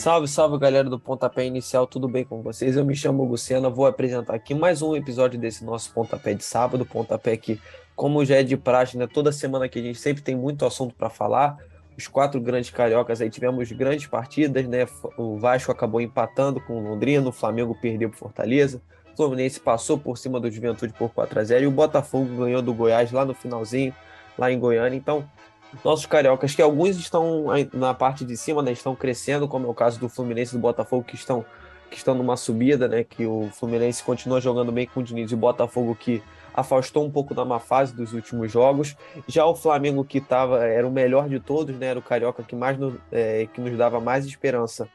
Salve, salve galera do Pontapé Inicial, tudo bem com vocês? Eu me chamo Luciana, vou apresentar aqui mais um episódio desse nosso Pontapé de sábado. Pontapé que, como já é de praxe, né, toda semana que a gente sempre tem muito assunto para falar. Os quatro grandes cariocas aí tivemos grandes partidas, né? O Vasco acabou empatando com o Londrina, o Flamengo perdeu para Fortaleza, o Fluminense passou por cima do Juventude por 4 a 0 e o Botafogo ganhou do Goiás lá no finalzinho, lá em Goiânia. Então, nossos cariocas, que alguns estão na parte de cima, né, estão crescendo, como é o caso do Fluminense e do Botafogo, que estão, que estão numa subida, né, que o Fluminense continua jogando bem com o Diniz e o Botafogo que afastou um pouco da má fase dos últimos jogos. Já o Flamengo, que tava, era o melhor de todos, né, era o carioca que, mais no, é, que nos dava mais esperança,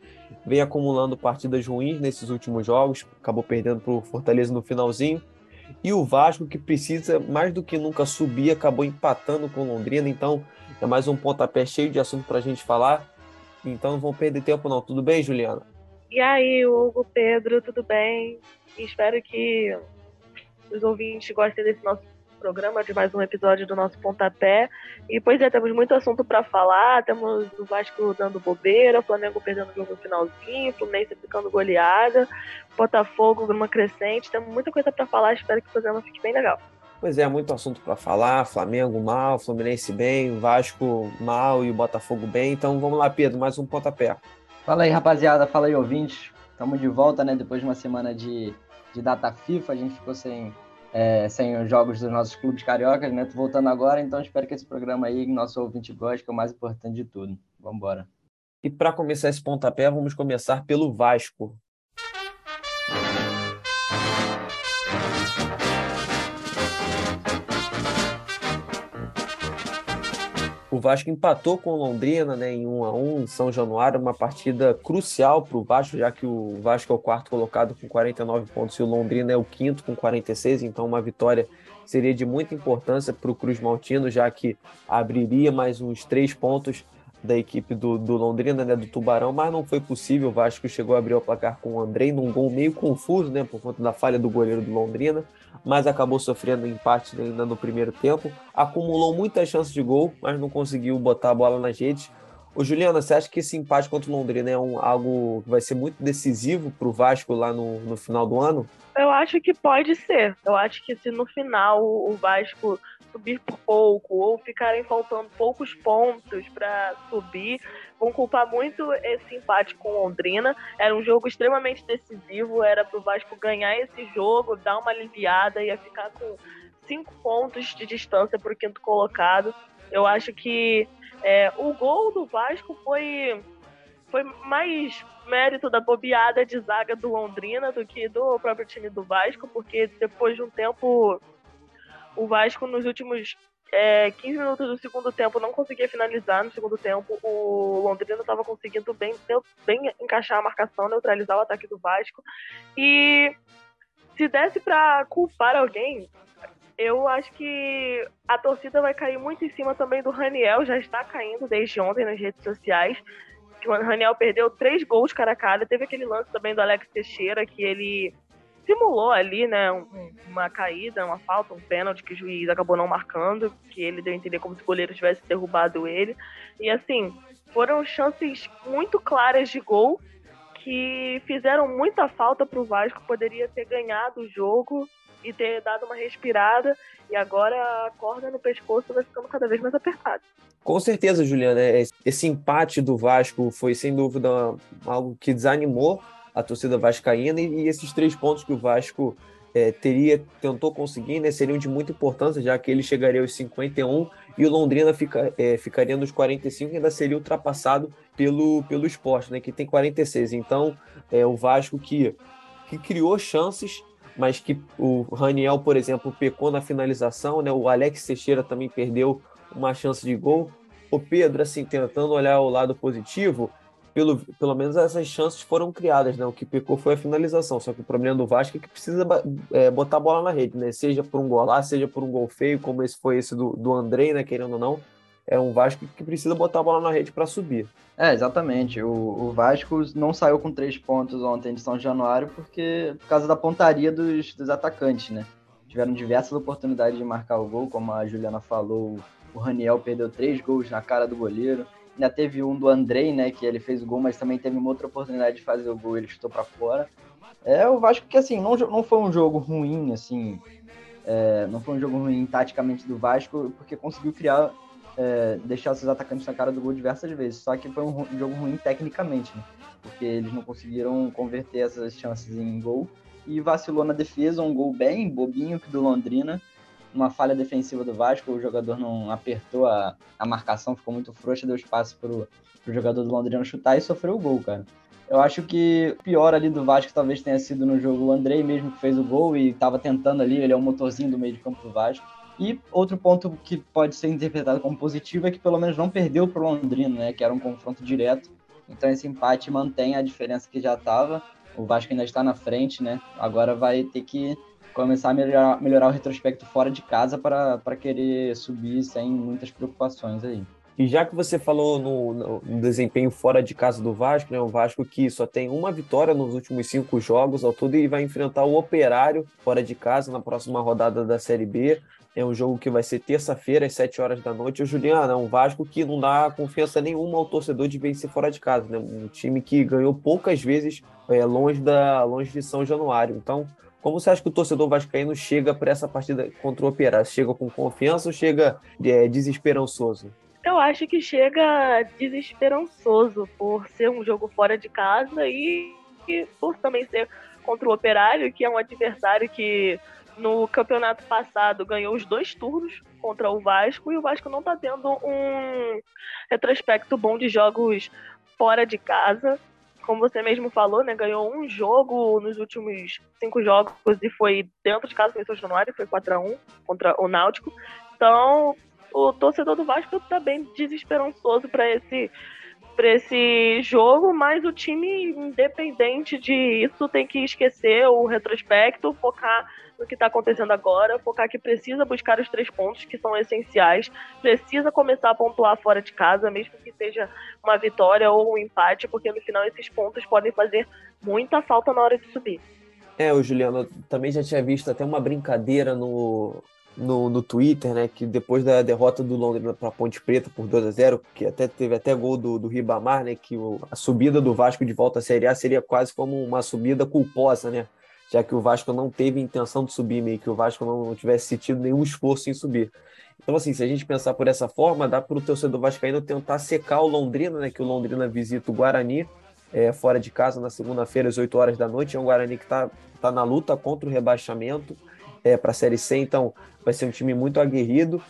vem acumulando partidas ruins nesses últimos jogos, acabou perdendo para o Fortaleza no finalzinho. E o Vasco, que precisa mais do que nunca subir, acabou empatando com Londrina. Então, é mais um pontapé cheio de assunto para a gente falar. Então, não vão perder tempo, não. Tudo bem, Juliana? E aí, Hugo, Pedro, tudo bem? Espero que os ouvintes gostem desse nosso programa, de mais um episódio do nosso Pontapé. E, pois é, temos muito assunto para falar. Temos o Vasco dando bobeira, o Flamengo perdendo o jogo no finalzinho, o Fluminense ficando goleada, Botafogo numa crescente. Temos muita coisa para falar. Espero que o programa fique bem legal. Pois é, muito assunto para falar. Flamengo mal, Fluminense bem, Vasco mal e o Botafogo bem. Então vamos lá, Pedro, mais um pontapé. Fala aí, rapaziada. Fala aí, ouvintes. Estamos de volta, né? Depois de uma semana de, de data FIFA, a gente ficou sem, é, sem os jogos dos nossos clubes cariocas, né? Tô voltando agora, então espero que esse programa aí, nosso ouvinte goste, que é o mais importante de tudo. Vamos embora. E para começar esse pontapé, vamos começar pelo Vasco. O Vasco empatou com o Londrina né, em 1 a 1 em São Januário, uma partida crucial para o Vasco, já que o Vasco é o quarto colocado com 49 pontos e o Londrina é o quinto com 46, então uma vitória seria de muita importância para o Cruz Maltino, já que abriria mais uns três pontos da equipe do, do Londrina, né, do Tubarão, mas não foi possível. O Vasco chegou a abrir o placar com o Andrei num gol meio confuso, né, por conta da falha do goleiro do Londrina, mas acabou sofrendo empate ainda no primeiro tempo. Acumulou muitas chances de gol, mas não conseguiu botar a bola nas redes. Ô, Juliana, você acha que esse empate contra o Londrina é um, algo que vai ser muito decisivo para o Vasco lá no, no final do ano? Eu acho que pode ser. Eu acho que se no final o Vasco subir por pouco ou ficarem faltando poucos pontos para subir, vão culpar muito esse empate com Londrina. Era um jogo extremamente decisivo, era para o Vasco ganhar esse jogo, dar uma aliviada, ia ficar com cinco pontos de distância para o quinto colocado. Eu acho que é, o gol do Vasco foi foi mais mérito da bobeada de zaga do Londrina do que do próprio time do Vasco, porque depois de um tempo o Vasco nos últimos é, 15 minutos do segundo tempo não conseguia finalizar no segundo tempo. O Londrina estava conseguindo bem, bem encaixar a marcação, neutralizar o ataque do Vasco. E se desse para culpar alguém, eu acho que a torcida vai cair muito em cima também do Raniel, já está caindo desde ontem nas redes sociais. Que o Raniel perdeu três gols cara a cara. Teve aquele lance também do Alex Teixeira, que ele simulou ali, né, uma caída, uma falta, um pênalti que o juiz acabou não marcando, que ele deu a entender como se o goleiro tivesse derrubado ele. E assim, foram chances muito claras de gol que fizeram muita falta para o Vasco, poderia ter ganhado o jogo e ter dado uma respirada, e agora a corda no pescoço vai ficando cada vez mais apertada. Com certeza, Juliana, esse empate do Vasco foi sem dúvida algo que desanimou a torcida vascaína e, esses três pontos que o Vasco é, teria tentou conseguir né, seriam de muita importância, já que ele chegaria aos 51 e o Londrina fica, é, ficaria nos 45 e ainda seria ultrapassado pelo, pelo esporte, né, que tem 46. Então, é, o Vasco que, que criou chances, mas que o Raniel, por exemplo, pecou na finalização, né, o Alex Teixeira também perdeu uma chance de gol. O Pedro, assim, tentando olhar o lado positivo, pelo, pelo menos essas chances foram criadas, né? O que pecou foi a finalização. Só que o problema do Vasco é que precisa é, botar a bola na rede, né? Seja por um gol lá, seja por um gol feio, como esse foi esse do, do Andrei, né? Querendo ou não. é um Vasco que precisa botar a bola na rede para subir. É, exatamente. O, o, Vasco não saiu com três pontos ontem de São Januário porque por causa da pontaria dos, dos atacantes, né? Tiveram diversas oportunidades de marcar o gol, como a Juliana falou, o Raniel perdeu três gols na cara do goleiro. Ainda teve um do Andrei, né, que ele fez o gol, mas também teve uma outra oportunidade de fazer o gol, ele chutou para fora. É, o Vasco que assim, não, não foi um jogo ruim, assim, é, não foi um jogo ruim taticamente do Vasco, porque conseguiu criar, é, deixar seus atacantes na cara do gol diversas vezes. Só que foi um, jogo ruim tecnicamente, né? porque eles não conseguiram converter essas chances em gol. E vacilou na defesa, um gol bem bobinho do Londrina, uma falha defensiva do Vasco, o jogador não apertou a, a marcação, ficou muito frouxa, deu espaço pro, pro jogador do Londrina chutar e sofreu o gol, cara. Eu acho que o pior ali do Vasco talvez tenha sido no jogo o Andrei mesmo que fez o gol e estava tentando ali, ele é o motorzinho do meio de campo do Vasco. E outro ponto que pode ser interpretado como positivo é que pelo menos não perdeu para o Londrina, né, que era um confronto direto. Então esse empate mantém a diferença que já estava. O Vasco ainda está na frente, né? Agora vai ter que começar a melhorar, melhorar o retrospecto fora de casa para querer subir sem muitas preocupações aí. E já que você falou no, no, desempenho fora de casa do Vasco, né, o Vasco que só tem uma vitória nos últimos cinco jogos ao todo e vai enfrentar o Operário fora de casa na próxima rodada da Série B. É um jogo que vai ser terça-feira, às 7 horas da noite. O Juliano é um Vasco que não dá confiança nenhuma ao torcedor de vencer fora de casa. Né? Um time que ganhou poucas vezes é, longe, da, longe de São Januário. Então, como você acha que o torcedor vascaíno chega para essa partida contra o Operário? Chega com confiança ou chega é, desesperançoso? Eu acho que chega desesperançoso por ser um jogo fora de casa e, e por também ser contra o Operário, que é um adversário que no campeonato passado ganhou os dois turnos contra o Vasco e o Vasco não está tendo um retrospecto bom de jogos fora de casa. Como você mesmo falou, né, ganhou um jogo nos últimos cinco jogos e foi dentro de casa, em São Januário, foi 4 a 1 contra o Náutico. Então, o torcedor do Vasco tá bem desesperançoso para esse para esse jogo, mas o time, independente disso, tem que esquecer o retrospecto, focar no que está acontecendo agora, focar que precisa buscar os três pontos que são essenciais, precisa começar a pontuar fora de casa, mesmo que seja uma vitória ou um empate, porque no final esses pontos podem fazer muita falta na hora de subir. É, o Juliano também já tinha visto até uma brincadeira no, no, no Twitter, né, que depois da derrota do Londrina para Ponte Preta por 2 a 0 que até teve até gol do, do Ribamar, né, que o, a subida do Vasco de volta à Série A seria quase como uma subida culposa, né, já que o Vasco não teve intenção de subir, meio que o Vasco não, não tivesse sentido nenhum esforço em subir. Então, assim, se a gente pensar por essa forma, dá para o torcedor vascaíno tentar secar o Londrina, né, que o Londrina visita o Guarani, é, fora de casa na segunda-feira às 8 horas da noite. É um Guarani que está tá na luta contra o rebaixamento é, para a Série C, então vai ser um time muito aguerrido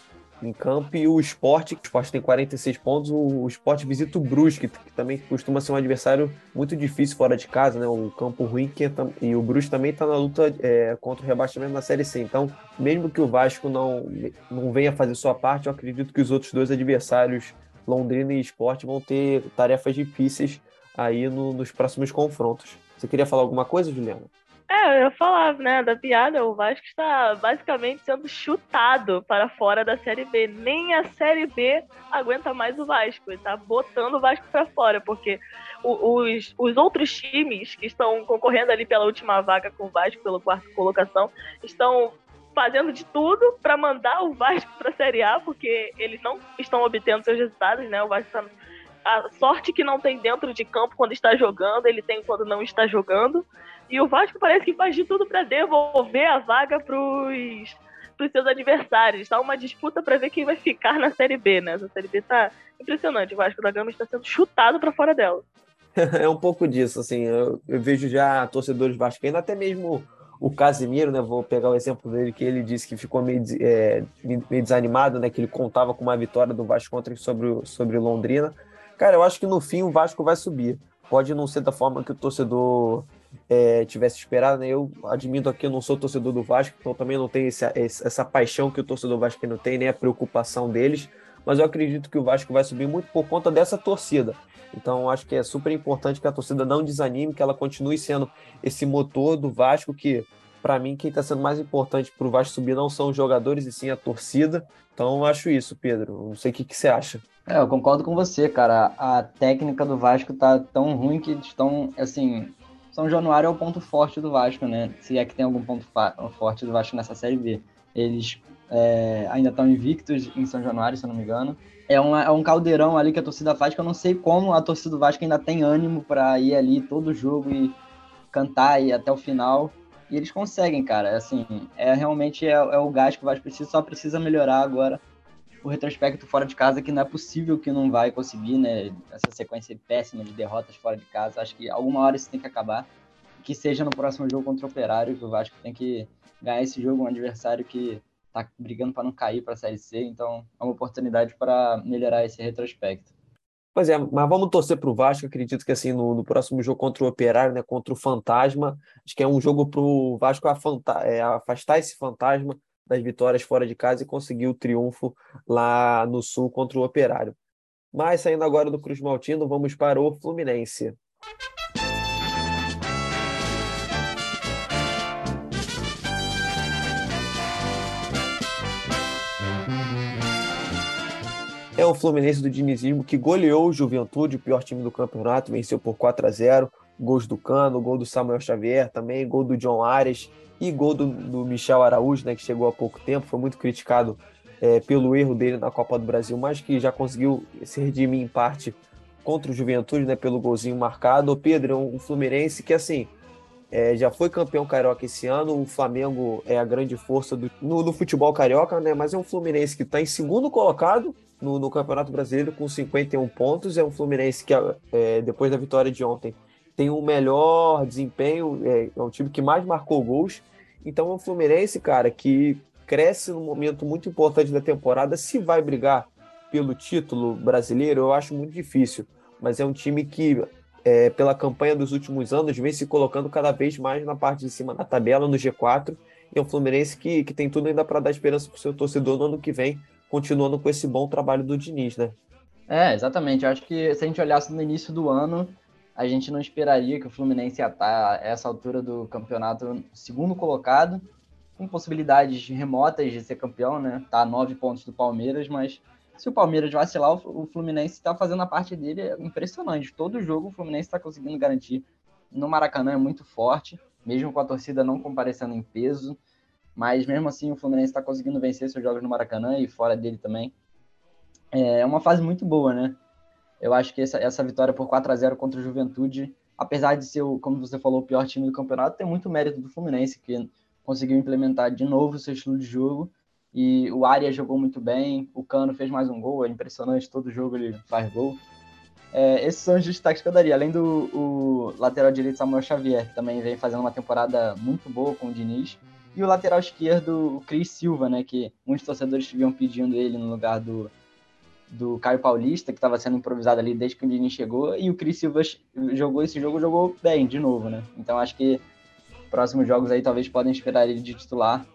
em campo. E o esporte, o esporte tem 46 pontos, o, o esporte visita o Brusque, que, também costuma ser um adversário muito difícil fora de casa, né? Um campo ruim, que é, e o Brusque também está na luta é, contra o rebaixamento na Série C. Então, mesmo que o Vasco não, não venha fazer sua parte, eu acredito que os outros dois adversários, Londrina e Esporte, vão ter tarefas difíceis aí no, nos próximos confrontos. Você queria falar alguma coisa, Juliana? É, eu falava, né, da piada, o Vasco está basicamente sendo chutado para fora da Série B. Nem a Série B aguenta mais o Vasco, está botando o Vasco para fora, porque os, os outros times que estão concorrendo ali pela última vaga com o Vasco, pela quarta colocação, estão fazendo de tudo para mandar o Vasco para a Série A, porque eles não estão obtendo seus resultados, né? O Vasco está a sorte que não tem dentro de campo quando está jogando, ele tem quando não está jogando. E o Vasco parece que faz de tudo para devolver a vaga para os seus adversários. Está uma disputa para ver quem vai ficar na Série B, né? Essa Série B tá impressionante. O Vasco da Gama está sendo chutado para fora dela. É um pouco disso, assim. Eu, eu vejo já torcedores vascaínos, até mesmo o Casimiro, né? Vou pegar o exemplo dele, que ele disse que ficou meio, é, meio desanimado, né? Que ele contava com uma vitória do Vasco contra sobre, sobre Londrina. Cara, eu acho que no fim o Vasco vai subir. Pode não ser da forma que o torcedor é, tivesse esperado, né? Eu admito aqui, eu não sou torcedor do Vasco, então também não tenho esse, essa paixão que o torcedor Vasco não tem, nem a preocupação deles. Mas eu acredito que o Vasco vai subir muito por conta dessa torcida. Então, acho que é super importante que a torcida não desanime, que ela continue sendo esse motor do Vasco que para mim, quem está sendo mais importante para o Vasco subir não são os jogadores e sim a torcida. Então, eu acho isso, Pedro. Não sei o que, que você acha. É, eu concordo com você, cara. A técnica do Vasco tá tão ruim que estão, assim, São Januário é o ponto forte do Vasco, né? Se é que tem algum ponto forte do Vasco nessa Série B. Eles é, ainda estão invictos em São Januário, se eu não me engano. É, uma, é um caldeirão ali que a torcida faz, que eu não sei como a torcida do Vasco ainda tem ânimo para ir ali todo jogo e cantar e até o final. E eles conseguem, cara. Assim, é realmente é, é o gás que o Vasco precisa, só precisa melhorar agora o retrospecto fora de casa, que não é possível que não vai conseguir, né? Essa sequência péssima de derrotas fora de casa. Acho que alguma hora isso tem que acabar. Que seja no próximo jogo contra o Operário, que o Vasco tem que ganhar esse jogo, um adversário que tá brigando para não cair para a Série C. Então, é uma oportunidade para melhorar esse retrospecto. Pois é, mas vamos torcer para o Vasco. Acredito que assim no, no, próximo jogo contra o Operário, né, contra o Fantasma, acho que é um jogo para o Vasco é, afastar esse fantasma das vitórias fora de casa e conseguir o triunfo lá no Sul contra o Operário. Mas saindo agora do Cruz Maltino, vamos para o Fluminense. É o Fluminense do dinizismo que goleou o Juventude, o pior time do campeonato, venceu por 4 a 0 Gols do Cano, gol do Samuel Xavier também, gol do John Ares e gol do, do Michel Araújo, né, que chegou há pouco tempo, foi muito criticado é, pelo erro dele na Copa do Brasil, mas que já conseguiu se redimir em parte contra o Juventude, né, pelo golzinho marcado. O Pedro é um, um Fluminense que, assim, é, já foi campeão carioca esse ano. O Flamengo é a grande força do, no, no futebol carioca, né? Mas é um Fluminense que está em segundo colocado no, no, Campeonato Brasileiro com 51 pontos. É um Fluminense que, é, depois da vitória de ontem, tem o um melhor desempenho, é, é um time que mais marcou gols. Então é um Fluminense, cara, que cresce num momento muito importante da temporada. Se vai brigar pelo título brasileiro, eu acho muito difícil. Mas é um time que é, pela campanha dos últimos anos, vem se colocando cada vez mais na parte de cima da tabela, no G4. E é um Fluminense que, que tem tudo ainda para dar esperança para o seu torcedor no ano que vem, continuando com esse bom trabalho do Diniz, né? É, exatamente. Eu acho que se a gente olhasse no início do ano, a gente não esperaria que o Fluminense ia estar a essa altura do campeonato segundo colocado, com possibilidades remotas de ser campeão, né? Tá a nove pontos do Palmeiras, mas se o Palmeiras vacilar, o Fluminense está fazendo a parte dele é impressionante. Todo jogo o Fluminense está conseguindo garantir. No Maracanã é muito forte, mesmo com a torcida não comparecendo em peso. Mas mesmo assim o Fluminense está conseguindo vencer seus jogos no Maracanã e fora dele também. É uma fase muito boa, né? Eu acho que essa, essa vitória por 4 a 0 contra o Juventude, apesar de ser, como você falou, o pior time do campeonato, tem muito mérito do Fluminense, que conseguiu implementar de novo o seu estilo de jogo e o Arias jogou muito bem, o Cano fez mais um gol, é impressionante, todo jogo ele faz gol. É, esses são os destaques que eu daria, além do lateral direito Samuel Xavier, que também vem fazendo uma temporada muito boa com o Diniz, e o lateral esquerdo, o Cris Silva, né, que muitos torcedores vinham pedindo ele no lugar do, do Caio Paulista, que estava sendo improvisado ali desde que o Diniz chegou, e o Cris Silva jogou esse jogo, jogou bem de novo, né? Então acho que próximos jogos aí talvez podem esperar ele de titular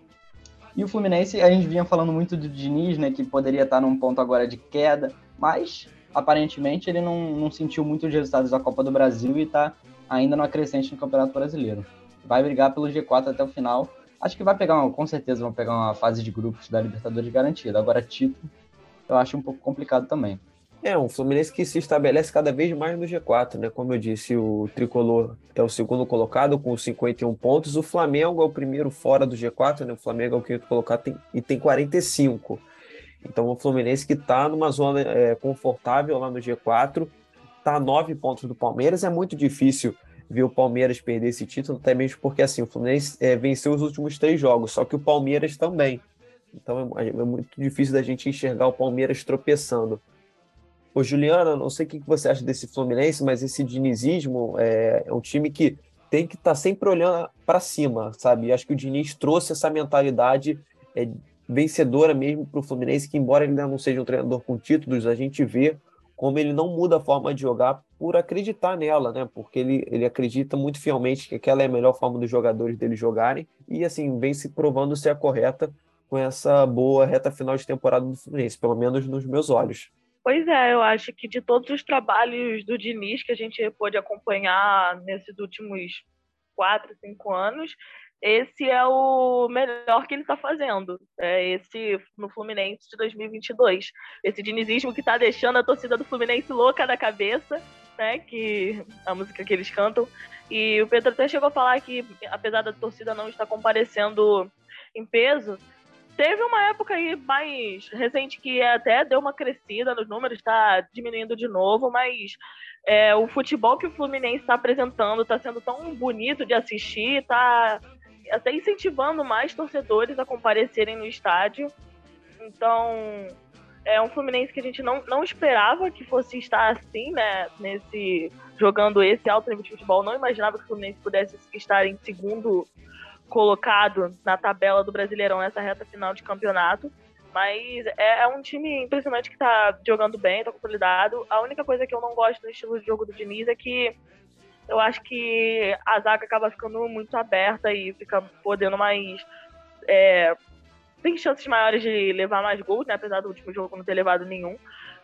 e o Fluminense, a gente vinha falando muito do Diniz, né, que poderia estar num ponto agora de queda, mas aparentemente ele não, não sentiu muito os resultados da Copa do Brasil e está ainda no crescente no Campeonato Brasileiro. Vai brigar pelo G4 até o final. Acho que vai pegar, uma, com certeza, vão pegar uma fase de grupos da Libertadores garantida. Agora, título, eu acho um pouco complicado também. É, um Fluminense que se estabelece cada vez mais no G4, né? Como eu disse, o Tricolor é o segundo colocado com 51 pontos, o Flamengo é o primeiro fora do G4, né? O Flamengo é o quinto colocado tem, e tem 45. Então o Fluminense que está numa zona é, confortável lá no G4, está a nove pontos do Palmeiras, é muito difícil ver o Palmeiras perder esse título, até mesmo porque assim, o Fluminense é, venceu os últimos três jogos, só que o Palmeiras também. Então é, é muito difícil da gente enxergar o Palmeiras tropeçando. Ô, Juliana, não sei o que você acha desse Fluminense, mas esse dinizismo é, é um time que tem que estar tá sempre olhando para cima, sabe? E acho que o Diniz trouxe essa mentalidade é, vencedora mesmo para o Fluminense, que embora ele ainda não seja um treinador com títulos, a gente vê como ele não muda a forma de jogar por acreditar nela, né? Porque ele, ele acredita muito fielmente que aquela é a melhor forma dos jogadores dele jogarem e assim vem se provando ser a correta com essa boa reta final de temporada do Fluminense, pelo menos nos meus olhos. Pois é, eu acho que de todos os trabalhos do Diniz que a gente pôde acompanhar nesses últimos quatro, cinco anos, esse é o melhor que ele está fazendo. É esse no Fluminense de 2022. Esse dinizismo que está deixando a torcida do Fluminense louca da cabeça, né? Que a música que eles cantam. E o Pedro até chegou a falar que, apesar da torcida não estar comparecendo em peso, teve uma época aí mais recente que até deu uma crescida nos números, está diminuindo de novo, mas é, o futebol que o Fluminense está apresentando está sendo tão bonito de assistir, está até incentivando mais torcedores a comparecerem no estádio. Então, é um Fluminense que a gente não, não esperava que fosse estar assim, né? Nesse, jogando esse alto nível de futebol. Não imaginava que o Fluminense pudesse estar em segundo colocado na tabela do Brasileirão nessa reta final de campeonato. Mas é, é um time impressionante que tá jogando bem, tá consolidado. A única coisa que eu não gosto do estilo de jogo do Diniz é que eu acho que a zaga acaba ficando muito aberta e fica podendo mais. É, tem chances maiores de levar mais gols, né? Apesar do último jogo não ter levado nenhum.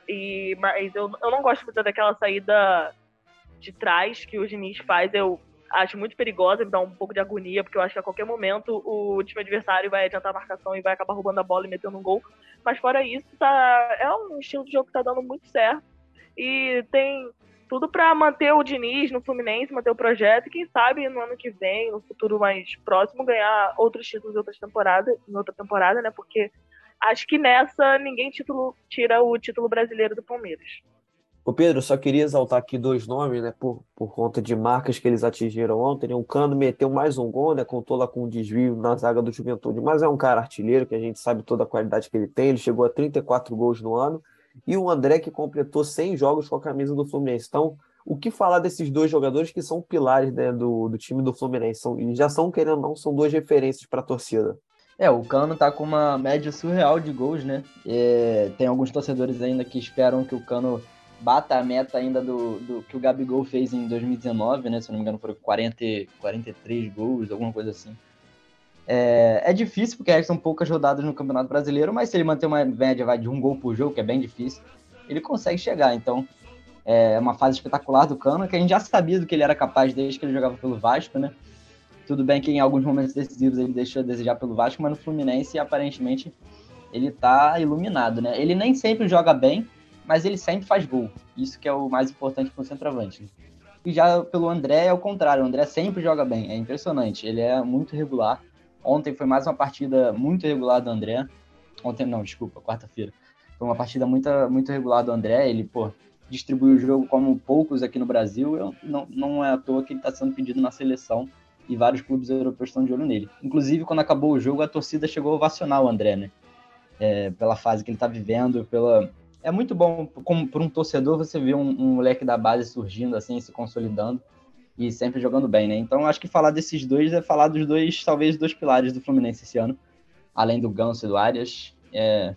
E, mas eu, eu não gosto muito daquela saída de trás que o Diniz faz. Eu acho muito perigosa, me dá um pouco de agonia, porque eu acho que a qualquer momento o time adversário vai adiantar a marcação e vai acabar roubando a bola e metendo um gol. Mas fora isso, tá, é um estilo de jogo que tá dando muito certo. E tem tudo para manter o Diniz no Fluminense, manter o projeto e quem sabe no ano que vem, no futuro mais próximo, ganhar outros títulos em outras temporadas, em outra temporada, né? Porque acho que nessa ninguém título, tira o título brasileiro do Palmeiras. O Pedro, só queria exaltar aqui dois nomes, né, por, por conta de marcas que eles atingiram ontem. Né? O Cano meteu mais um gol, né, contou lá com um desvio na zaga do Juventude, mas é um cara artilheiro que a gente sabe toda a qualidade que ele tem. Ele chegou a 34 gols no ano e o André que completou 100 jogos com a camisa do Fluminense. Então, o que falar desses dois jogadores que são pilares né, do, do time do Fluminense? São, já são, querendo ou não, são duas referências para a torcida. É, o Cano tá com uma média surreal de gols, né? É, tem alguns torcedores ainda que esperam que o Cano bata a meta ainda do, do que o Gabigol fez em 2019, né? Se não me engano, foram 40, 43 gols, alguma coisa assim. É, é difícil, porque são poucas rodadas no Campeonato Brasileiro, mas se ele manter uma média vai, de um gol por jogo, que é bem difícil, ele consegue chegar. Então, é uma fase espetacular do Cano, que a gente já sabia do que ele era capaz desde que ele jogava pelo Vasco, né? Tudo bem que em alguns momentos decisivos ele deixou a desejar pelo Vasco, mas no Fluminense, aparentemente, ele tá iluminado, né? Ele nem sempre joga bem, mas ele sempre faz gol. Isso que é o mais importante para o centroavante. E já pelo André é o contrário, o André sempre joga bem, é impressionante, ele é muito regular. Ontem foi mais uma partida muito regular do André. Ontem não, desculpa, quarta-feira. Foi uma partida muito, muito regular do André. Ele, pô, distribuiu o jogo como poucos aqui no Brasil. Eu, não, não é à toa que ele está sendo pedido na seleção e vários clubes europeus estão de olho nele. Inclusive, quando acabou o jogo, a torcida chegou a ovacionar o André, né? É, pela fase que ele está vivendo, pela... É muito bom, como por um torcedor, você ver um, um moleque da base surgindo assim, se consolidando e sempre jogando bem, né? Então acho que falar desses dois é falar dos dois, talvez, dois pilares do Fluminense esse ano, além do Ganso e do Arias. É,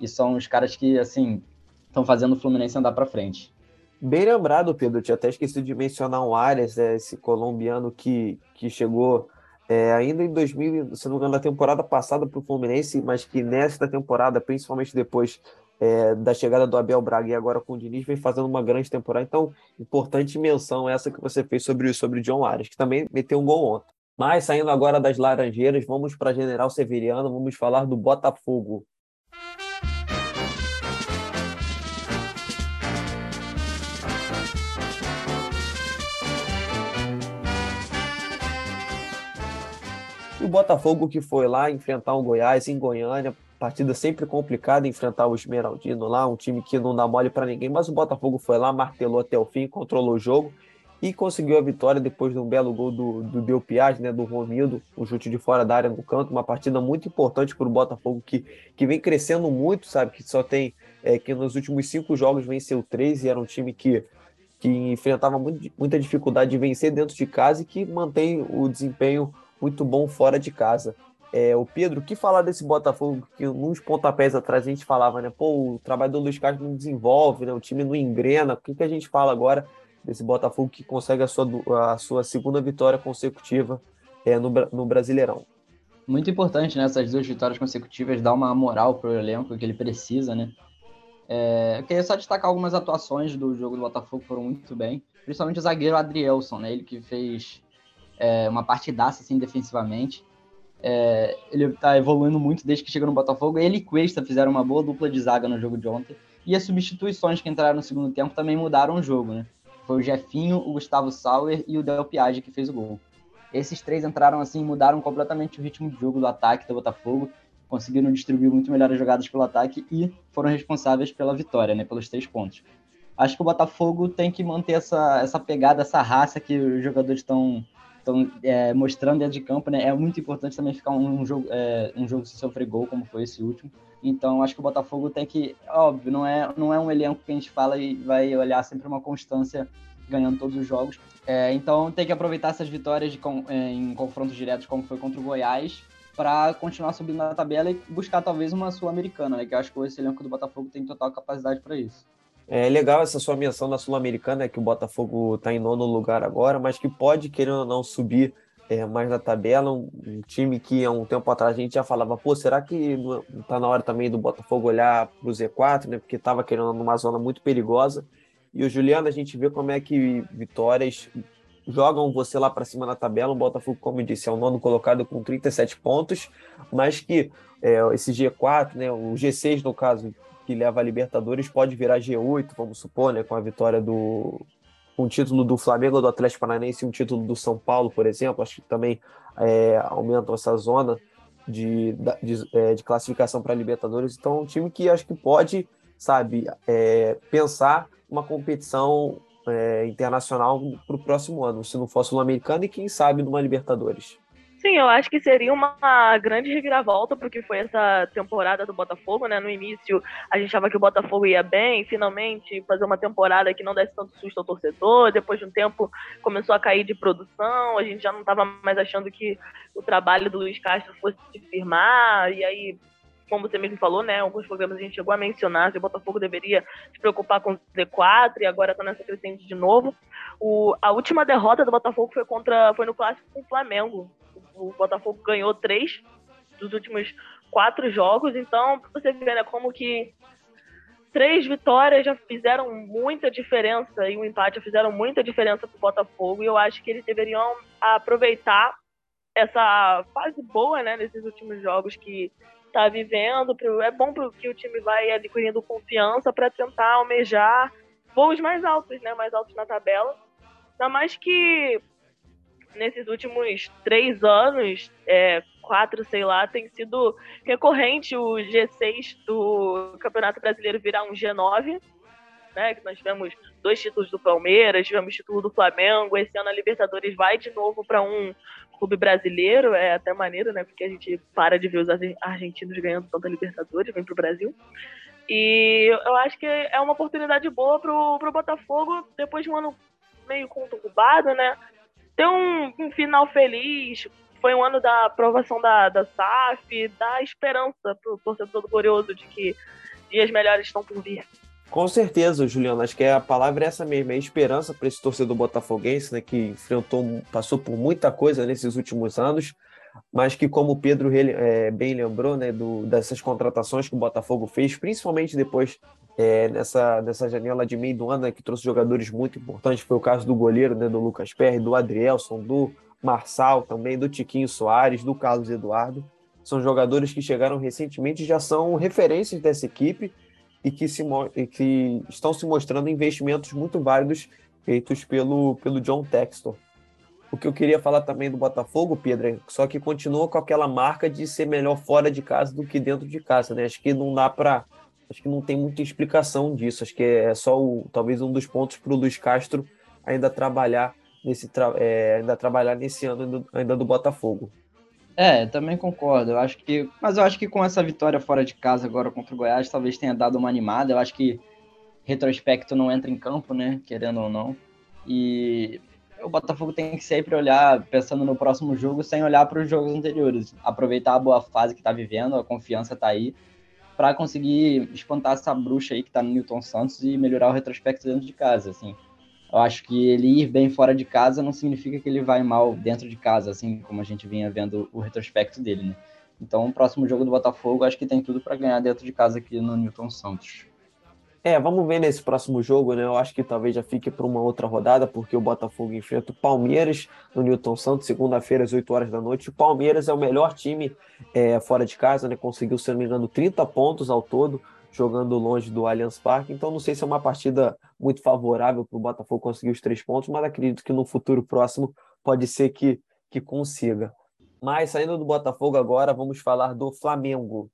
e são os caras que, assim, estão fazendo o Fluminense andar para frente. Bem lembrado, Pedro. Tinha até esquecido de mencionar o Arias, é, esse colombiano que, que chegou é, ainda em 2000, se não me engano, na temporada passada para o Fluminense, mas que nesta temporada, principalmente depois é, da chegada do Abel Braga e agora com o Diniz, vem fazendo uma grande temporada. Então, importante menção essa que você fez sobre, sobre o John Arias, que também meteu um gol ontem. Mas, saindo agora das Laranjeiras, vamos para General Severiano, vamos falar do Botafogo. O Botafogo que foi lá enfrentar o Goiás em Goiânia, Partida sempre complicada enfrentar o Esmeraldino lá, um time que não dá mole para ninguém, mas o Botafogo foi lá, martelou até o fim, controlou o jogo e conseguiu a vitória depois de um belo gol do, do Del Piaz, né, do Romildo, um chute de fora da área no canto, uma partida muito importante para o Botafogo que, que vem crescendo muito, sabe, que só tem, é, que nos últimos cinco jogos venceu três e era um time que, que enfrentava muito, muita dificuldade de vencer dentro de casa e que mantém o desempenho muito bom fora de casa. É, o Pedro, o que falar desse Botafogo que uns pontapés atrás a gente falava, né? Pô, o trabalho do Luiz Castro não desenvolve, né? O time não engrena. O que, que a gente fala agora desse Botafogo que consegue a sua, a sua segunda vitória consecutiva é, no, no Brasileirão? Muito importante né, duas vitórias consecutivas dar uma moral para o elenco que ele precisa, né? É, eu queria só destacar algumas atuações do jogo do Botafogo foram muito bem, principalmente o zagueiro Adrielson, né? Ele que fez é, uma partidaça assim defensivamente. É, ele está evoluindo muito desde que chegou no Botafogo. Ele e Cuesta fizeram uma boa dupla de zaga no jogo de ontem. E as substituições que entraram no segundo tempo também mudaram o jogo, né? Foi o Jefinho, o Gustavo Sauer e o Del Piage que fez o gol. Esses três entraram assim, mudaram completamente o ritmo de jogo do ataque do Botafogo, conseguiram distribuir muito melhor as jogadas pelo ataque e foram responsáveis pela vitória, né, pelos três pontos. Acho que o Botafogo tem que manter essa, essa pegada, essa raça que os jogadores estão estão é, mostrando dentro de campo, né? É muito importante também ficar um, jogo, é, um jogo sem sofrer gol, como foi esse último. Então, acho que o Botafogo tem que, óbvio, não é, não é um elenco que a gente fala e vai olhar sempre uma constância ganhando todos os jogos. É, então, tem que aproveitar essas vitórias de, é, em confrontos diretos, como foi contra o Goiás, para continuar subindo na tabela e buscar talvez uma sul-americana, né? Que eu acho que esse elenco do Botafogo tem total capacidade para isso. É legal essa sua menção da Sul-Americana, que o Botafogo está em nono lugar agora, mas que pode, querendo ou não, subir é, mais na tabela. Um, um, time que há um tempo atrás a gente já falava, pô, será que está na hora também do Botafogo olhar para o Z4, né? Porque estava querendo numa zona muito perigosa. E o Juliano, a gente vê como é que vitórias jogam você lá para cima na tabela. O Botafogo, como eu disse, é o nono colocado com 37 pontos, mas que é, esse G4, né, o G6 no caso, que leva a Libertadores pode virar G8, vamos supor, né, com a vitória do um título do Flamengo, do Atlético Paranaense um título do São Paulo, por exemplo, acho que também é, aumentam essa zona de, de, é, de classificação para Libertadores. Então, é um time que acho que pode, sabe, é, pensar uma competição é, internacional para o próximo ano, se não for sul-americano e quem sabe numa Libertadores. Sim, eu acho que seria uma grande reviravolta porque foi essa temporada do Botafogo, né? No início a gente achava que o Botafogo ia bem, finalmente fazer uma temporada que não desse tanto susto ao torcedor. Depois de um tempo começou a cair de produção, a gente já não estava mais achando que o trabalho do Luiz Castro fosse se firmar. E aí, como você mesmo falou, né? Alguns programas a gente chegou a mencionar que o Botafogo deveria se preocupar com o Z4 e agora está nessa crescente de novo. O, a última derrota do Botafogo foi contra foi no clássico com o Flamengo o Botafogo ganhou três dos últimos quatro jogos, então você vê né, como que três vitórias já fizeram muita diferença e o um empate já fizeram muita diferença para o Botafogo e eu acho que eles deveriam aproveitar essa fase boa né, nesses últimos jogos que está vivendo. É bom que o time vai adquirindo confiança para tentar almejar voos mais altos, né, mais altos na tabela. Ainda mais que nesses últimos três anos, é, quatro, sei lá, tem sido recorrente o G6 do Campeonato Brasileiro virar um G9, né? Que nós tivemos dois títulos do Palmeiras, tivemos título do Flamengo, esse ano a Libertadores vai de novo para um clube brasileiro, é até maneiro, né? Porque a gente para de ver os argentinos ganhando tanta Libertadores, vem pro Brasil. E eu acho que é uma oportunidade boa pro, pro Botafogo, depois de um ano meio conturbado, né? ter um, um final feliz. Foi um ano da aprovação da, da SAF, da esperança para o torcedor do Glorioso de que dias melhores estão por vir. Com certeza, Juliano. Acho que a palavra é essa mesmo, é esperança para esse torcedor botafoguense, né, que enfrentou, passou por muita coisa nesses últimos anos, mas que, como o Pedro é, bem lembrou, né, do, dessas contratações que o Botafogo fez, principalmente depois é, nessa, nessa janela de meio do ano, né, que trouxe jogadores muito importantes, foi o caso do goleiro, né, do Lucas Perry, do Adrielson, do Marçal também, do Tiquinho Soares, do Carlos Eduardo. São jogadores que chegaram recentemente e já são referências dessa equipe e que, se, e que estão se mostrando investimentos muito válidos feitos pelo, pelo John Textor. O que eu queria falar também do Botafogo, Pedro, é só que continua com aquela marca de ser melhor fora de casa do que dentro de casa, né? Acho que não dá para, acho que não tem muita explicação disso. Acho que é só o, talvez um dos pontos para o Luiz Castro ainda trabalhar nesse, é, ainda trabalhar nesse ano ainda, ainda do Botafogo. É, também concordo. Eu acho que, mas eu acho que com essa vitória fora de casa agora contra o Goiás, talvez tenha dado uma animada. Eu acho que retrospecto não entra em campo, né? Querendo ou não. E o Botafogo tem que sempre olhar, pensando no próximo jogo, sem olhar para os jogos anteriores. Aproveitar a boa fase que está vivendo, a confiança está aí, para conseguir espantar essa bruxa aí que está no Newton Santos e melhorar o retrospecto dentro de casa, assim. Eu acho que ele ir bem fora de casa não significa que ele vai mal dentro de casa, assim como a gente vinha vendo o retrospecto dele, né? Então, o próximo jogo do Botafogo, acho que tem tudo para ganhar dentro de casa aqui no Newton Santos. É, vamos ver nesse próximo jogo, né? Eu acho que talvez já fique para uma outra rodada, porque o Botafogo enfrenta o Palmeiras no Newton Santos, segunda-feira, às 8 horas da noite. O Palmeiras é o melhor time é, fora de casa, né? Conseguiu, se não me engano, 30 pontos ao todo, jogando longe do Allianz Parque. Então, não sei se é uma partida muito favorável para o Botafogo conseguir os três pontos, mas acredito que no futuro próximo pode ser que, que consiga. Mas saindo do Botafogo agora, vamos falar do Flamengo.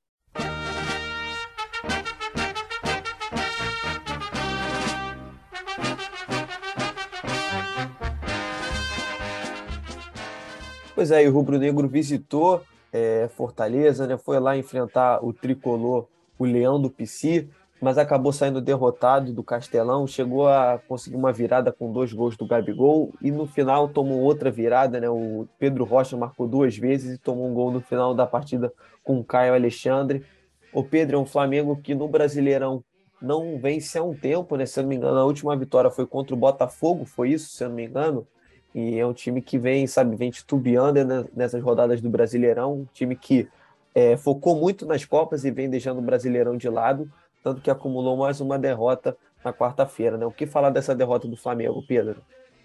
Pois é, o Rubro Negro visitou é, Fortaleza, né? Foi lá enfrentar o tricolor, o Leão do Pici, mas acabou saindo derrotado do Castelão, chegou a conseguir uma virada com dois gols do Gabigol e no final tomou outra virada, né? O Pedro Rocha marcou duas vezes e tomou um gol no final da partida com o Caio Alexandre. O Pedro é um Flamengo que no Brasileirão não vence há um tempo, né? Se eu não me engano, a última vitória foi contra o Botafogo, foi isso, se eu não me engano. E é um time que vem, sabe, vem titubeando nessas rodadas do Brasileirão, um time que é, focou muito nas Copas e vem deixando o Brasileirão de lado, tanto que acumulou mais uma derrota na quarta-feira. Né? O que falar dessa derrota do Flamengo, Pedro?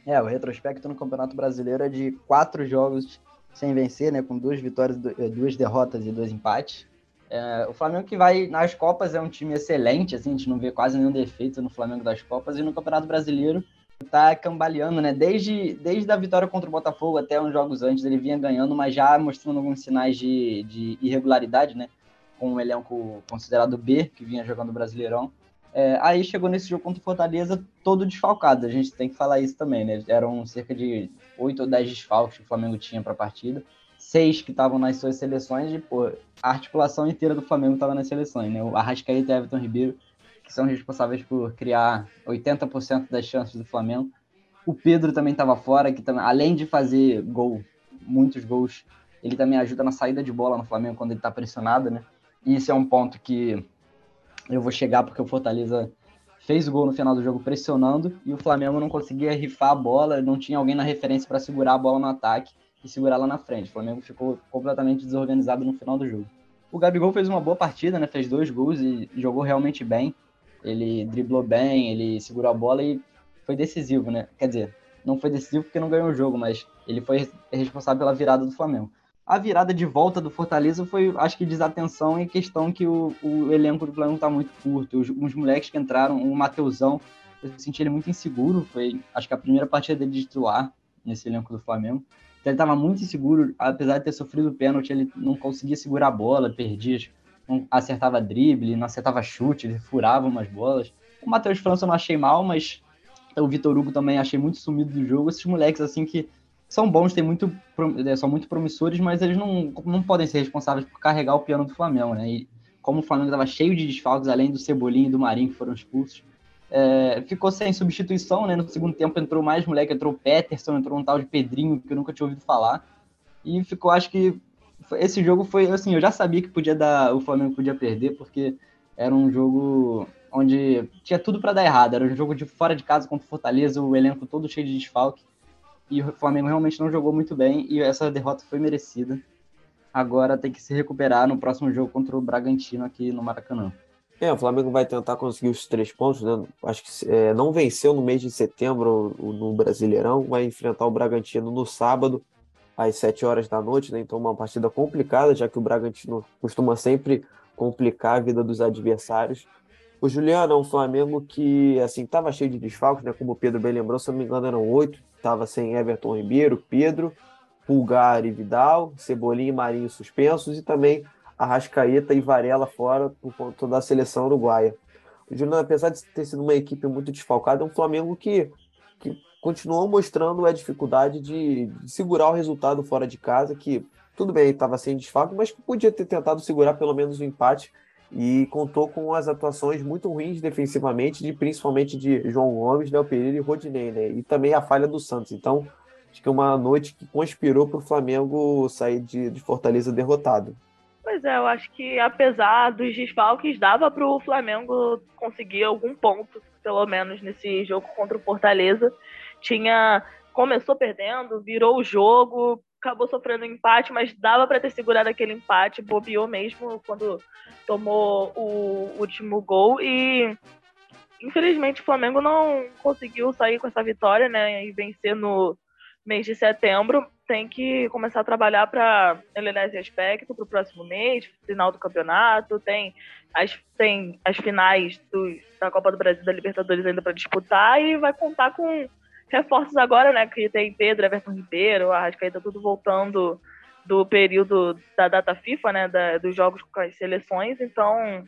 É, o retrospecto no Campeonato Brasileiro é de quatro jogos sem vencer, né, com duas vitórias, eh, duas derrotas e dois empates. É, o Flamengo que vai nas Copas é um time excelente, assim, a gente não vê quase nenhum defeito no Flamengo das Copas, e no Campeonato Brasileiro tá cambaleando, né? Desde, desde a vitória contra o Botafogo até uns jogos antes, ele vinha ganhando, mas já mostrando alguns sinais de, de irregularidade, né? Com um elenco considerado B, que vinha jogando Brasileirão. É, aí chegou nesse jogo contra o Fortaleza todo desfalcado, a gente tem que falar isso também, né? Eram cerca de 8 ou 10 desfalques que o Flamengo tinha para a partida, seis que estavam nas suas seleções, e pô, a articulação inteira do Flamengo estava nas seleções, né? O Arrascaeta e Everton Ribeiro que são responsáveis por criar 80% das chances do Flamengo. O Pedro também estava fora, que também, além de fazer gol, muitos gols, ele também ajuda na saída de bola no Flamengo quando ele está pressionado, né? E isso é um ponto que eu vou chegar porque o Fortaleza fez o gol no final do jogo pressionando e o Flamengo não conseguia rifar a bola, não tinha alguém na referência para segurar a bola no ataque e segurar lá na frente. O Flamengo ficou completamente desorganizado no final do jogo. O Gabigol fez uma boa partida, né? Fez dois gols e jogou realmente bem ele driblou bem, ele segurou a bola e foi decisivo, né? Quer dizer, não foi decisivo porque não ganhou o jogo, mas ele foi responsável pela virada do Flamengo. A virada de volta do Fortaleza foi, acho que, desatenção em questão que o, o elenco do Flamengo está muito curto. Os, os, moleques que entraram, o Mateusão, eu senti ele muito inseguro. Foi, acho que, a primeira partida dele de titular nesse elenco do Flamengo. Então, ele estava muito inseguro, apesar de ter sofrido o pênalti, ele não conseguia segurar a bola, perdia não acertava drible, não acertava chute, ele furava umas bolas. O Matheus França eu não achei mal, mas o Vitor Hugo também achei muito sumido do jogo. Esses moleques, assim, que são bons, tem muito, é, são muito promissores, mas eles não, não podem ser responsáveis por carregar o piano do Flamengo, né? E como o Flamengo estava cheio de desfalques, além do Cebolinha e do Marinho, que foram expulsos, é, ficou sem substituição, né? No segundo tempo entrou mais moleque, entrou o Peterson, entrou um tal de Pedrinho, que eu nunca tinha ouvido falar. E ficou, acho que, esse jogo foi assim, eu já sabia que podia dar, o Flamengo podia perder, porque era um jogo onde tinha tudo para dar errado. Era um jogo de fora de casa contra o Fortaleza, o elenco todo cheio de desfalque. E o Flamengo realmente não jogou muito bem e essa derrota foi merecida. Agora tem que se recuperar no próximo jogo contra o Bragantino aqui no Maracanã. É, o Flamengo vai tentar conseguir os três pontos, né? Acho que é, não venceu no mês de setembro no Brasileirão, vai enfrentar o Bragantino no sábado às 7 horas da noite, né? Então uma partida complicada, já que o Bragantino costuma sempre complicar a vida dos adversários. O Juliano é um Flamengo que, assim, estava cheio de desfalques, né? Como o Pedro bem lembrou, se não me engano eram oito. Estava sem Everton Ribeiro, Pedro, Pulgar e Vidal, Cebolinha e Marinho suspensos e também Arrascaeta e Varela fora por conta da seleção uruguaia. O Juliano, apesar de ter sido uma equipe muito desfalcada, é um Flamengo que, que continuou mostrando a dificuldade de, segurar o resultado fora de casa, que tudo bem, estava sem desfalque, mas que podia ter tentado segurar pelo menos o um empate e contou com as atuações muito ruins defensivamente, de, principalmente de João Gomes, Léo Pereira e Rodinei, né? E também a falha do Santos. Então, acho que é uma noite que conspirou para o Flamengo sair de, de Fortaleza derrotado. Pois é, eu acho que apesar dos desfalques, dava para o Flamengo conseguir algum ponto, pelo menos nesse jogo contra o Fortaleza tinha começou perdendo, virou o jogo, acabou sofrendo um empate, mas dava para ter segurado aquele empate, bobeou mesmo quando tomou o último gol e infelizmente o Flamengo não conseguiu sair com essa vitória, né? E vencer no mês de setembro. Tem que começar a trabalhar para eliminar esse aspecto para o próximo mês, final do campeonato. Tem as, tem as finais do, da Copa do Brasil da Libertadores ainda para disputar e vai contar com reforços agora, né? Que tem Pedro, Everton Ribeiro, Arrascaeta, tudo voltando do período da data FIFA, né? Da, dos jogos com as seleções. Então,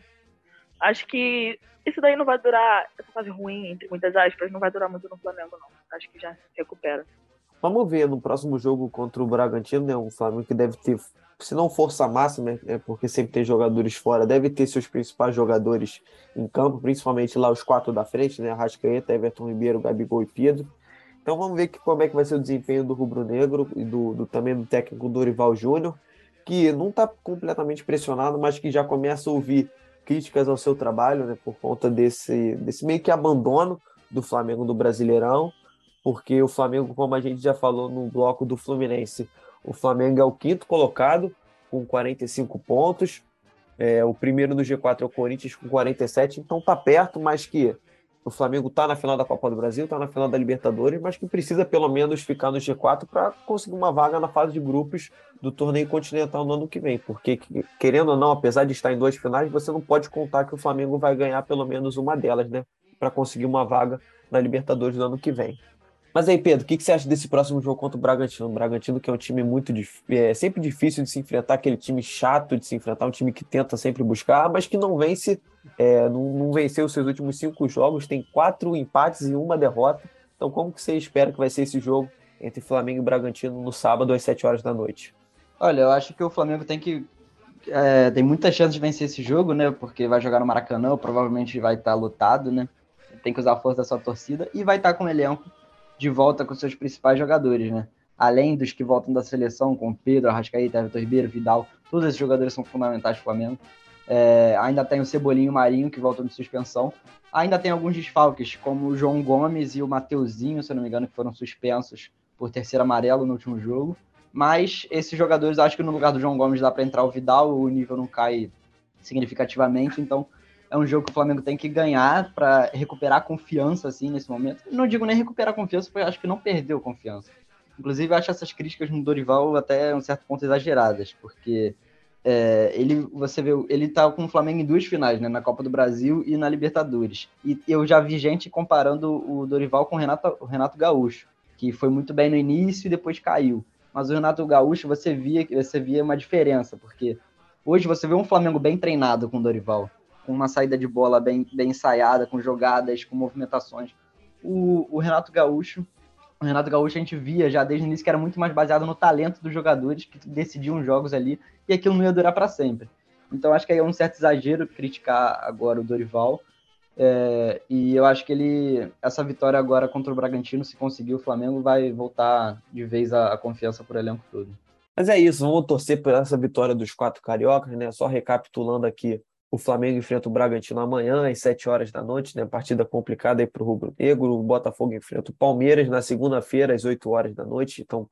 acho que isso daí não vai durar, essa fase ruim, entre muitas aspas, não vai durar muito no Flamengo, não. Acho que já se recupera. Vamos ver no próximo jogo contra o Bragantino, né? Um Flamengo que deve ter, se não força máxima, né? porque sempre tem jogadores fora, deve ter seus principais jogadores em campo, principalmente lá os quatro da frente, né? Arrascaeta, Everton Ribeiro, Gabigol e Pedro. Então vamos ver que, como é que vai ser o desempenho do Rubro Negro e do, do também do técnico Dorival Júnior, que não está completamente pressionado, mas que já começa a ouvir críticas ao seu trabalho, né, por conta desse, desse meio que abandono do Flamengo do Brasileirão, porque o Flamengo, como a gente já falou no bloco do Fluminense, o Flamengo é o quinto colocado com 45 pontos, é, o primeiro no G4 é o Corinthians com 47, então tá perto, mas que o Flamengo está na final da Copa do Brasil, está na final da Libertadores, mas que precisa pelo menos ficar no G4 para conseguir uma vaga na fase de grupos do torneio continental no ano que vem. Porque, querendo ou não, apesar de estar em duas finais, você não pode contar que o Flamengo vai ganhar pelo menos uma delas, né? Para conseguir uma vaga na Libertadores do ano que vem. Mas aí, Pedro, o que, que, você acha desse próximo jogo contra o Bragantino? O Bragantino, que é um time muito é sempre difícil de se enfrentar, aquele time chato de se enfrentar, um time que tenta sempre buscar, mas que não vence, é, não, não, venceu os seus últimos cinco jogos, tem quatro empates e uma derrota. Então, como que você espera que vai ser esse jogo entre Flamengo e Bragantino no sábado às 7 horas da noite? Olha, eu acho que o Flamengo tem que. É, tem muita chance de vencer esse jogo, né? Porque vai jogar no Maracanã, provavelmente vai estar lotado, né? Tem que usar a força da sua torcida e vai estar com o elenco de volta com seus principais jogadores, né? Além dos que voltam da seleção, como Pedro, Arrascaeta, Everton Ribeiro, Vidal, todos esses jogadores são fundamentais para o Flamengo. É, ainda tem o Cebolinho Marinho, que voltam de suspensão. Ainda tem alguns desfalques, como o João Gomes e o Mateuzinho, se eu não me engano, que foram suspensos por terceiro amarelo no último jogo. Mas esses jogadores, acho que no lugar do João Gomes dá para entrar o Vidal, o nível não cai significativamente, então é um jogo que o Flamengo tem que ganhar para recuperar confiança assim nesse momento. Não digo nem recuperar confiança, porque acho que não perdeu confiança. Inclusive, acho essas críticas no Dorival até um certo ponto exageradas, porque é, ele, você vê, ele tá com o Flamengo em duas finais, né, na Copa do Brasil e na Libertadores. E eu já vi gente comparando o Dorival com o Renato, o Renato Gaúcho, que foi muito bem no início e depois caiu. Mas o Renato Gaúcho, você via, você via uma diferença, porque hoje você vê um Flamengo bem treinado com o Dorival com uma saída de bola bem, bem ensaiada, com jogadas, com movimentações. O, o Renato Gaúcho, o Renato Gaúcho a gente via já desde o início que era muito mais baseado no talento dos jogadores que decidiam jogos ali e aquilo não ia durar para sempre. Então acho que é um certo exagero criticar agora o Dorival. É, e eu acho que ele, essa vitória agora contra o Bragantino, se conseguir, o Flamengo vai voltar de vez a, a confiança por elenco todo. Mas é isso, vamos torcer por essa vitória dos quatro cariocas, né? Só recapitulando aqui o Flamengo enfrenta o Bragantino amanhã, às 7 horas da noite, né? Partida complicada aí para o Rubro Negro. O Botafogo enfrenta o Palmeiras na segunda-feira, às 8 horas da noite. Então,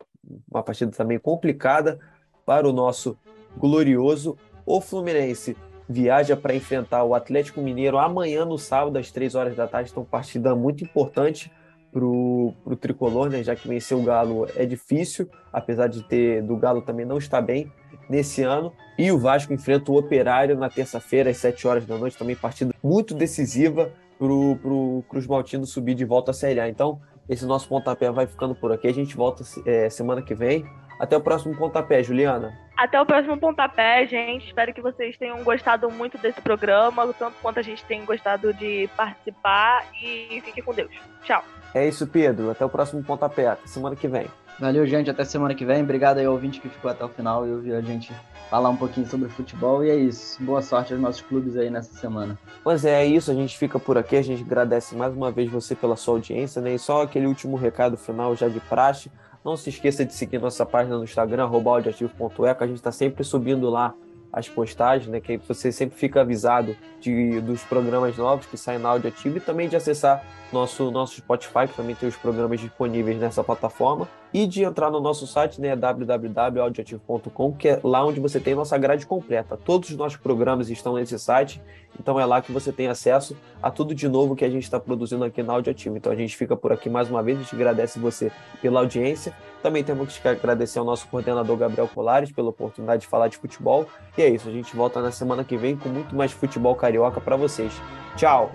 uma partida também complicada para o nosso glorioso. O Fluminense viaja para enfrentar o Atlético Mineiro amanhã, no sábado, às 3 horas da tarde. Então, partida muito importante para o tricolor, né? Já que vencer o Galo é difícil, apesar de ter do Galo também não estar bem nesse ano. E o Vasco enfrenta o Operário na terça-feira, às 7 horas da noite, também partida muito decisiva para o Cruz Maltino subir de volta à Série A. Então, esse nosso pontapé vai ficando por aqui. A gente volta é, semana que vem. Até o próximo pontapé, Juliana. Até o próximo pontapé, gente. Espero que vocês tenham gostado muito desse programa, tanto quanto a gente tem gostado de participar. E fique com Deus. Tchau. É isso, Pedro. Até o próximo pontapé. Até semana que vem. Valeu, gente. Até semana que vem. Obrigado aí ao ouvinte que ficou até o final e ouviu a gente falar um pouquinho sobre futebol. E é isso. Boa sorte aos nossos clubes aí nessa semana. Pois é, é isso. A gente fica por aqui. A gente agradece mais uma vez você pela sua audiência, né? E só aquele último recado final já de praxe. Não se esqueça de seguir nossa página no Instagram, audioativo.eco. A gente está sempre subindo lá as postagens, né? Que você sempre fica avisado de, dos programas novos que saem na Audioativo e também de acessar nosso, nosso Spotify, que também tem os programas disponíveis nessa plataforma. E de entrar no nosso site, né, www.audioativo.com, que é lá onde você tem nossa grade completa. Todos os nossos programas estão nesse site, então é lá que você tem acesso a tudo de novo que a gente está produzindo aqui na Audioativo. Então a gente fica por aqui mais uma vez, a gente agradece você pela audiência. Também temos que agradecer ao nosso coordenador Gabriel Colares pela oportunidade de falar de futebol. E é isso, a gente volta na semana que vem com muito mais futebol carioca para vocês. Tchau!